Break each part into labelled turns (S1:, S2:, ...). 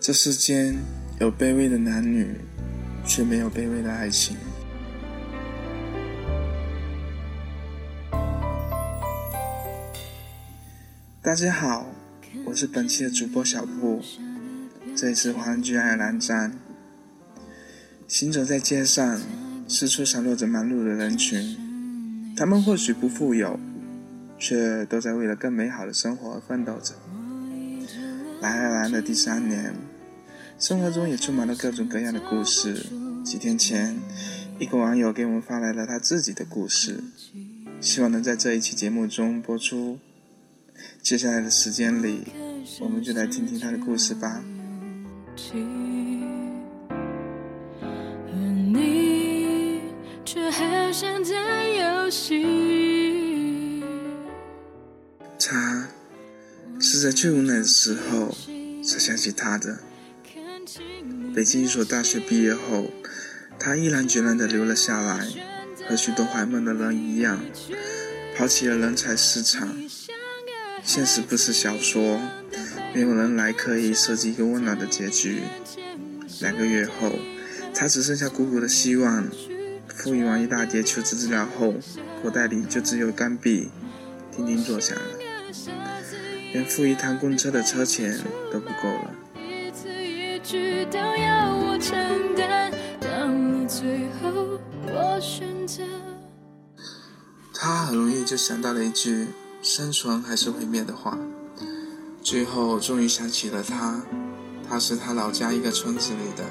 S1: 这世间有卑微的男女，却没有卑微的爱情。大家好，我是本期的主播小布，这里是华人居爱尔兰站。行走在街上，四处散落着忙碌的人群，他们或许不富有，却都在为了更美好的生活而奋斗着。来爱尔兰的第三年，生活中也充满了各种各样的故事。几天前，一个网友给我们发来了他自己的故事，希望能在这一期节目中播出。接下来的时间里，我们就来听听他的故事吧。他是在最无奈的时候才想起他的。北京一所大学毕业后，他毅然决然地留了下来，和许多怀梦的人一样，抛弃了人才市场。现实不是小说，没有人来可以设计一个温暖的结局。两个月后，他只剩下鼓鼓的希望。复印完一大叠求职资料后，口袋里就只有钢币，叮叮作响了，连付一趟公车的车钱都不够了。
S2: 句都要我承担。当你最后我选择
S1: 他很容易就想到了一句。生存还是毁灭的话，最后终于想起了他。他是他老家一个村子里的，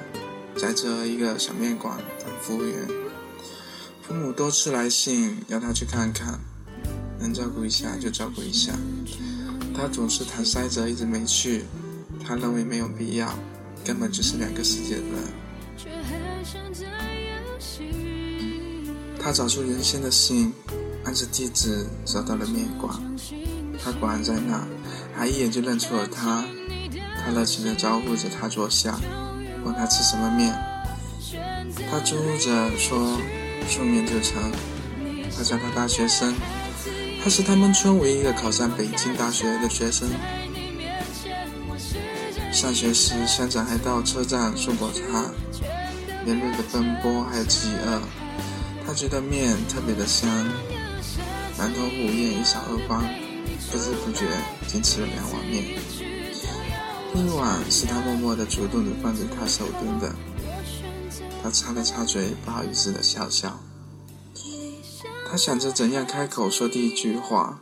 S1: 在这一个小面馆当服务员。父母多次来信要他去看看，能照顾一下就照顾一下。他总是搪塞着，一直没去。他认为没有必要，根本就是两个世界的人。他找出原先的信。按着地址找到了面馆，他果然在那，还一眼就认出了他。他热情地招呼着他坐下，问他吃什么面。他嘟着说：“素面就成。”他叫他大学生，他是他们村唯一一个考上北京大学的学生。上学时，乡长还到车站送过他。连日的奔波还有饥饿，他觉得面特别的香。满头午夜一扫而光，不知不觉竟吃了两碗面。另一碗是他默默的、主动的放在他手边的。他擦了擦嘴，不好意思的笑笑。他想着怎样开口说第一句话。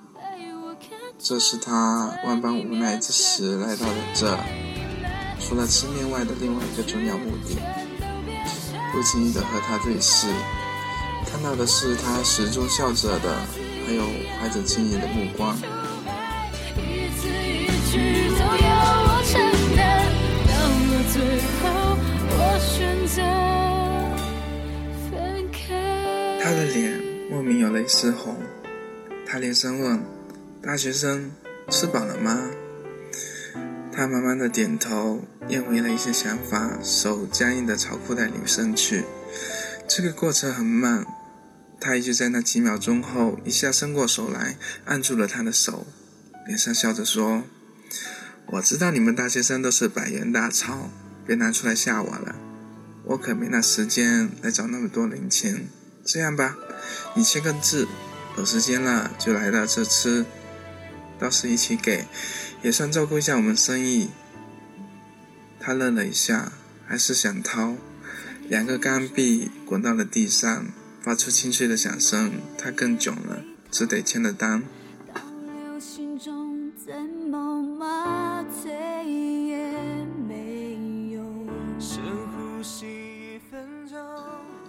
S1: 这是他万般无奈之时来到了这，除了吃面外的另外一个重要目的。不经意的和他对视，看到的是他始终笑着的。还有怀着敬意的目光。他的脸莫名有了一丝红，他连声问：“大学生吃饱了吗？”他慢慢的点头，咽回了一些想法，手僵硬的朝裤袋里伸去。这个过程很慢。他也就在那几秒钟后，一下伸过手来，按住了他的手，脸上笑着说：“我知道你们大学生都是百元大钞，别拿出来吓我了。我可没那时间来找那么多零钱。这样吧，你签个字，有时间了就来到这吃，到时一起给，也算照顾一下我们生意。”他愣了一下，还是想掏，两个钢币滚到了地上。发出清脆的响声，他更囧了，只得签了单。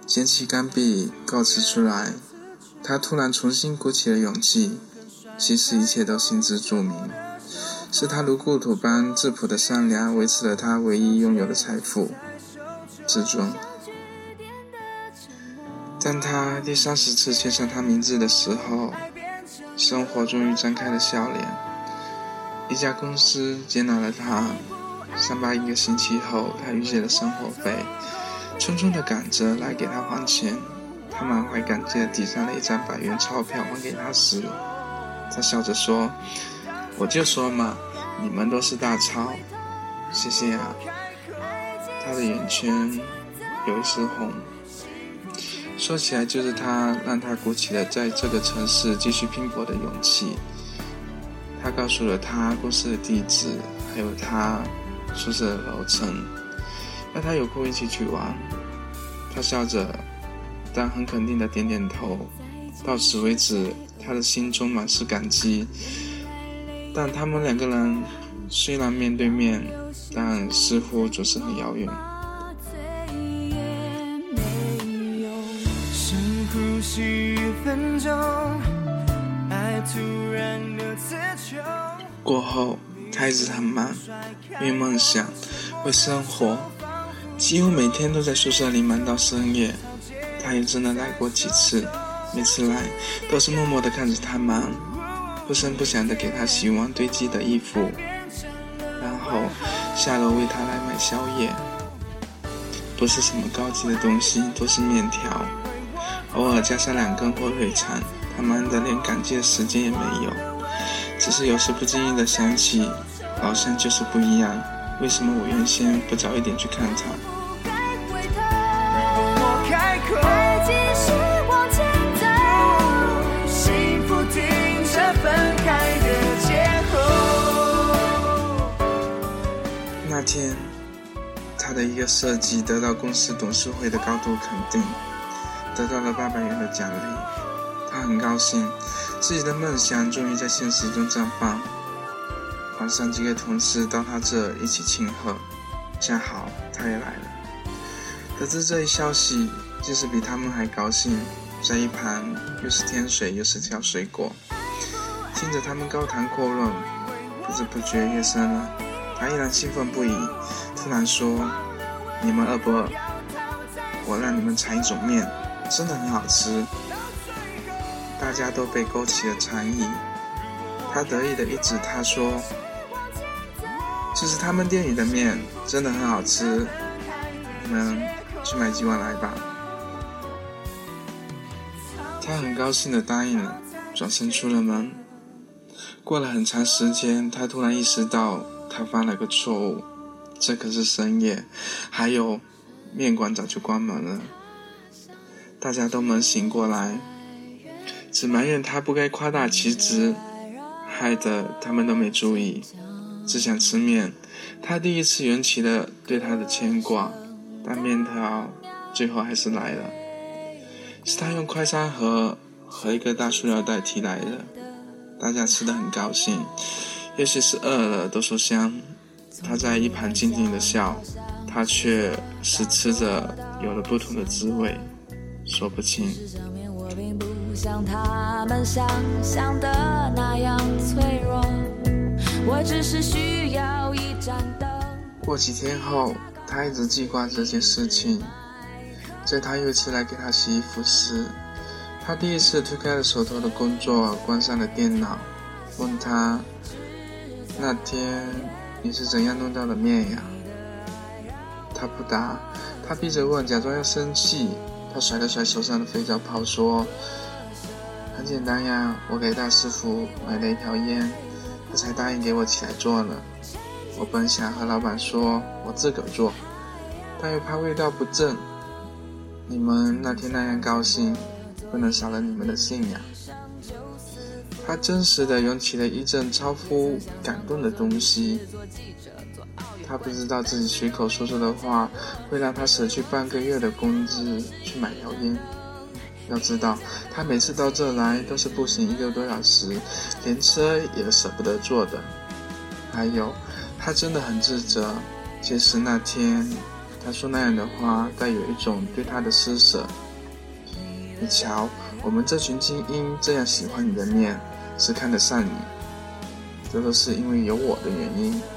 S1: 捡起钢币，告辞出来，他突然重新鼓起了勇气。其实一切都心知肚明，是他如故土般质朴的善良，维持了他唯一拥有的财富——自尊。当他第三十次签上他名字的时候，生活终于张开了笑脸。一家公司接纳了他。上班一个星期后，他预借了生活费，匆匆的赶着来给他还钱。他满怀感激地递上了一张百元钞票还给他时，他笑着说：“我就说嘛，你们都是大超，谢谢啊。”他的眼圈有一丝红。说起来，就是他让他鼓起了在这个城市继续拼搏的勇气。他告诉了他公司的地址，还有他宿舍的楼层，让他有空一起去玩。他笑着，但很肯定的点点头。到此为止，他的心中满是感激。但他们两个人虽然面对面，但似乎总是很遥远。过后，他一直很忙，为梦想，为生活，几乎每天都在宿舍里忙到深夜。他也真的来过几次，每次来都是默默地看着他忙，不声不响地给他洗完堆积的衣服，然后下楼为他来买宵夜。不是什么高级的东西，都是面条，偶尔加上两根火腿肠，他忙得连感激的时间也没有。只是有时不经意的想起，好像就是不一样。为什么我原先不早一点去看他？天，他的一个设计得到公司董事会的高度肯定，得到了八百元的奖励，他很高兴。自己的梦想终于在现实中绽放。晚上，几个同事到他这一起庆贺，恰好他也来了。得知这一消息，即使比他们还高兴，在一旁又是添水又是挑水果，听着他们高谈阔论，不知不觉夜深了，他依然兴奋不已。突然说：“你们饿不饿？我让你们尝一种面，真的很好吃。”大家都被勾起了馋意，他得意的一指，他说：“这是他们店里的面，真的很好吃，你们去买几碗来吧。”他很高兴的答应了，转身出了门。过了很长时间，他突然意识到他犯了个错误，这可是深夜，还有面馆早就关门了。大家都没醒过来。只埋怨他不该夸大其词，害得他们都没注意，只想吃面。他第一次涌起了对他的牵挂，但面条最后还是来了，是他用快餐盒和一个大塑料袋提来的。大家吃的很高兴，也许是饿了都说香。他在一旁静静的笑，他却是吃着有了不同的滋味，说不清。像他们想象的那样脆弱，我只是需要一盏灯。过几天后，他一直记挂这件事情。在他又一次来给他洗衣服时，他第一次推开了手头的工作，关上了电脑，问他：“那天你是怎样弄到的面呀？”他不答，他闭着问，假装要生气。他甩了甩手上的肥皂泡，说。很简单呀，我给大师傅买了一条烟，他才答应给我起来做了。我本想和老板说我自个儿做，但又怕味道不正。你们那天那样高兴，不能少了你们的信仰。他真实的涌起了一阵超乎感动的东西。他不知道自己随口说说的话，会让他舍去半个月的工资去买条烟。要知道，他每次到这来都是步行一个多小时，连车也舍不得坐的。还有，他真的很自责。其实那天他说那样的话，带有一种对他的施舍。你瞧，我们这群精英这样喜欢你的面，是看得上你，这都是因为有我的原因。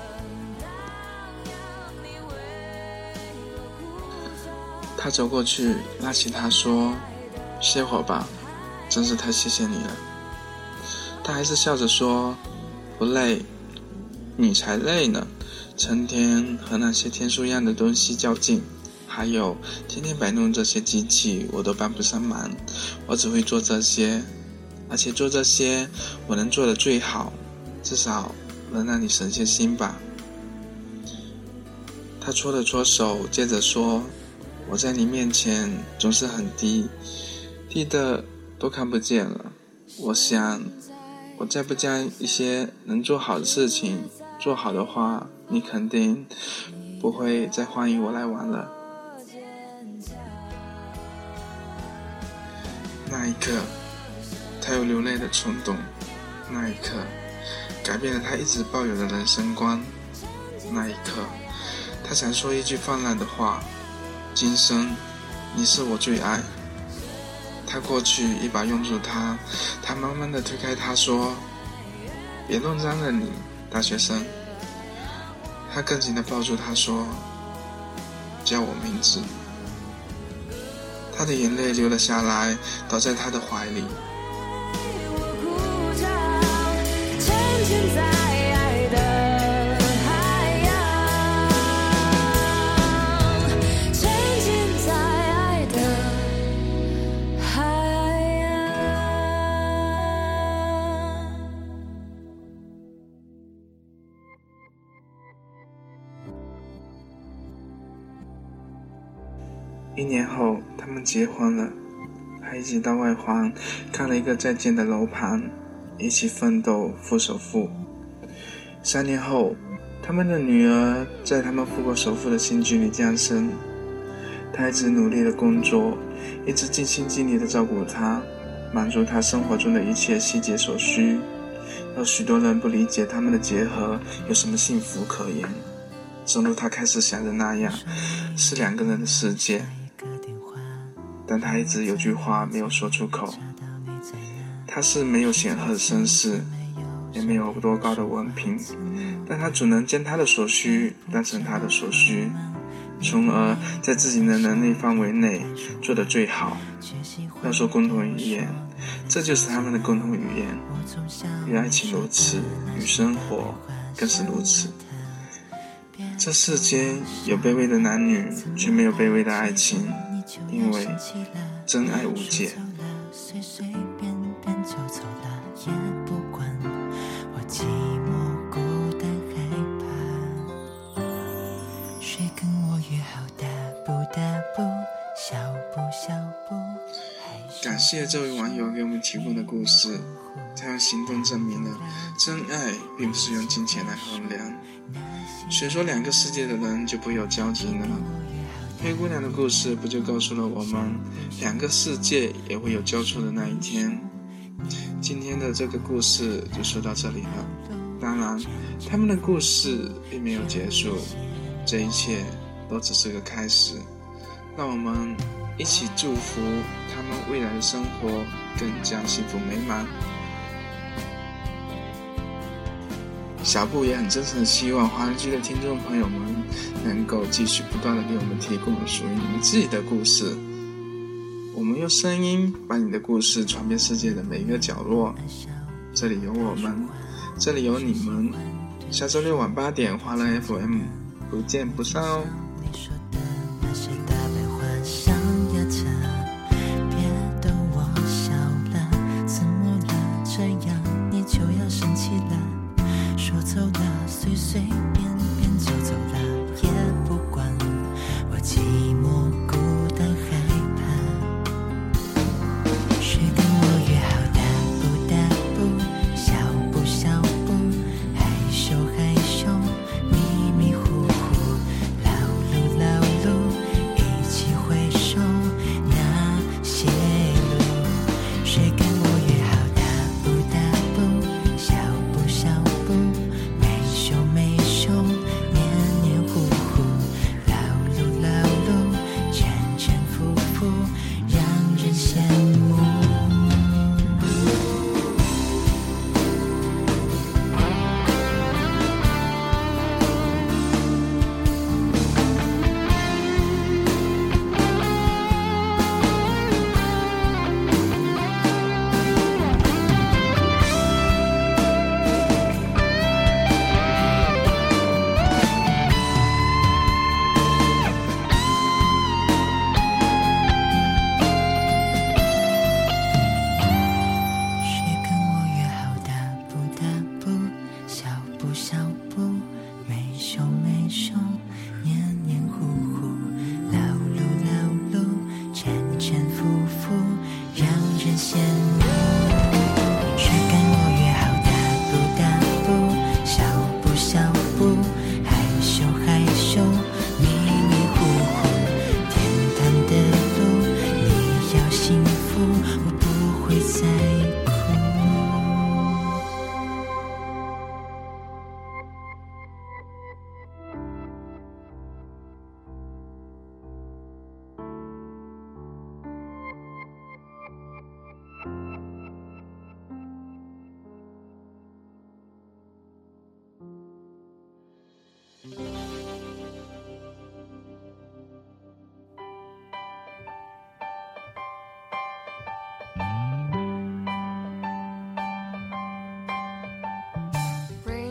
S1: 他走过去，拉起他说。歇会儿吧，真是太谢谢你了。他还是笑着说：“不累，你才累呢。成天和那些天书一样的东西较劲，还有天天摆弄这些机器，我都帮不上忙。我只会做这些，而且做这些我能做的最好，至少能让你省些心吧。”他搓了搓手，接着说：“我在你面前总是很低，低的都看不见了。我想，我再不将一些能做好的事情做好的话，你肯定不会再欢迎我来玩了。”那一刻，他有流泪的冲动。那一刻，改变了他一直抱有的人生观。那一刻。他想说一句泛滥的话：“今生，你是我最爱。”他过去一把拥住他，他慢慢的推开他说：“别弄脏了你，大学生。”他更紧的抱住他说：“叫我名字。”他的眼泪流了下来，倒在他的怀里。
S2: 在爱的海洋沉浸在爱的海洋
S1: 一年后，他们结婚了，还一起到外环看了一个在建的楼盘，一起奋斗付首付。三年后，他们的女儿在他们付过首付的新居里降生。他一直努力的工作，一直尽心尽力的照顾她，满足她生活中的一切细节所需。有许多人不理解他们的结合有什么幸福可言，正如他开始想的那样，是两个人的世界。但他一直有句话没有说出口。他是没有显赫的身世，也没有多高的文凭，但他只能将他的所需当成他的所需，从而在自己的能力范围内做得最好。要说共同语言，这就是他们的共同语言。与爱情如此，与生活更是如此。这世间有卑微的男女，却没有卑微的爱情。因为真爱无界。感谢这位网友给我们提供的故事，他用行动证明了真爱并不是用金钱来衡量。谁说两个世界的人就不会有交集呢？灰姑娘的故事不就告诉了我们，两个世界也会有交错的那一天。今天的这个故事就说到这里了。当然，他们的故事并没有结束，这一切都只是个开始。让我们一起祝福他们未来的生活更加幸福美满。小布也很真诚的希望华人区的听众朋友们能够继续不断的给我们提供属于你们自己的故事。我们用声音把你的故事传遍世界的每一个角落。这里有我们，这里有你们。下周六晚八点，华人 FM，不见不散哦。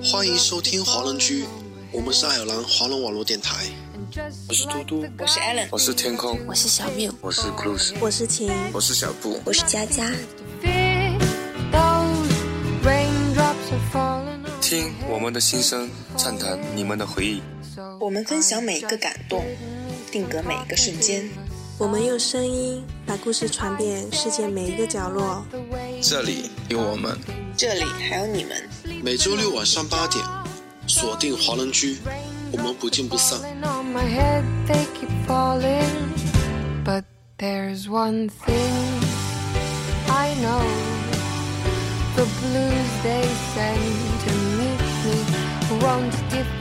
S3: 欢迎收听华人居，我们是爱尔兰华人网络电台。
S4: 我是嘟嘟，
S5: 我是 Allen，
S6: 我是天空，
S7: 我是小缪，
S6: 我是 Cruise，
S7: 我是晴，
S1: 我是小布，
S8: 我是佳佳。
S6: 听我们的心声，畅谈你们的回忆。
S5: 我们分享每一个感动，定格每一个瞬间。
S7: 我们用声音把故事传遍世界每一个角落。
S1: 这里有我们，
S5: 这里还有你们。
S3: 每周六晚上八点，锁定华人居，我们不见不散。
S9: But there's one thing I know The blues they send to meet me won't defeat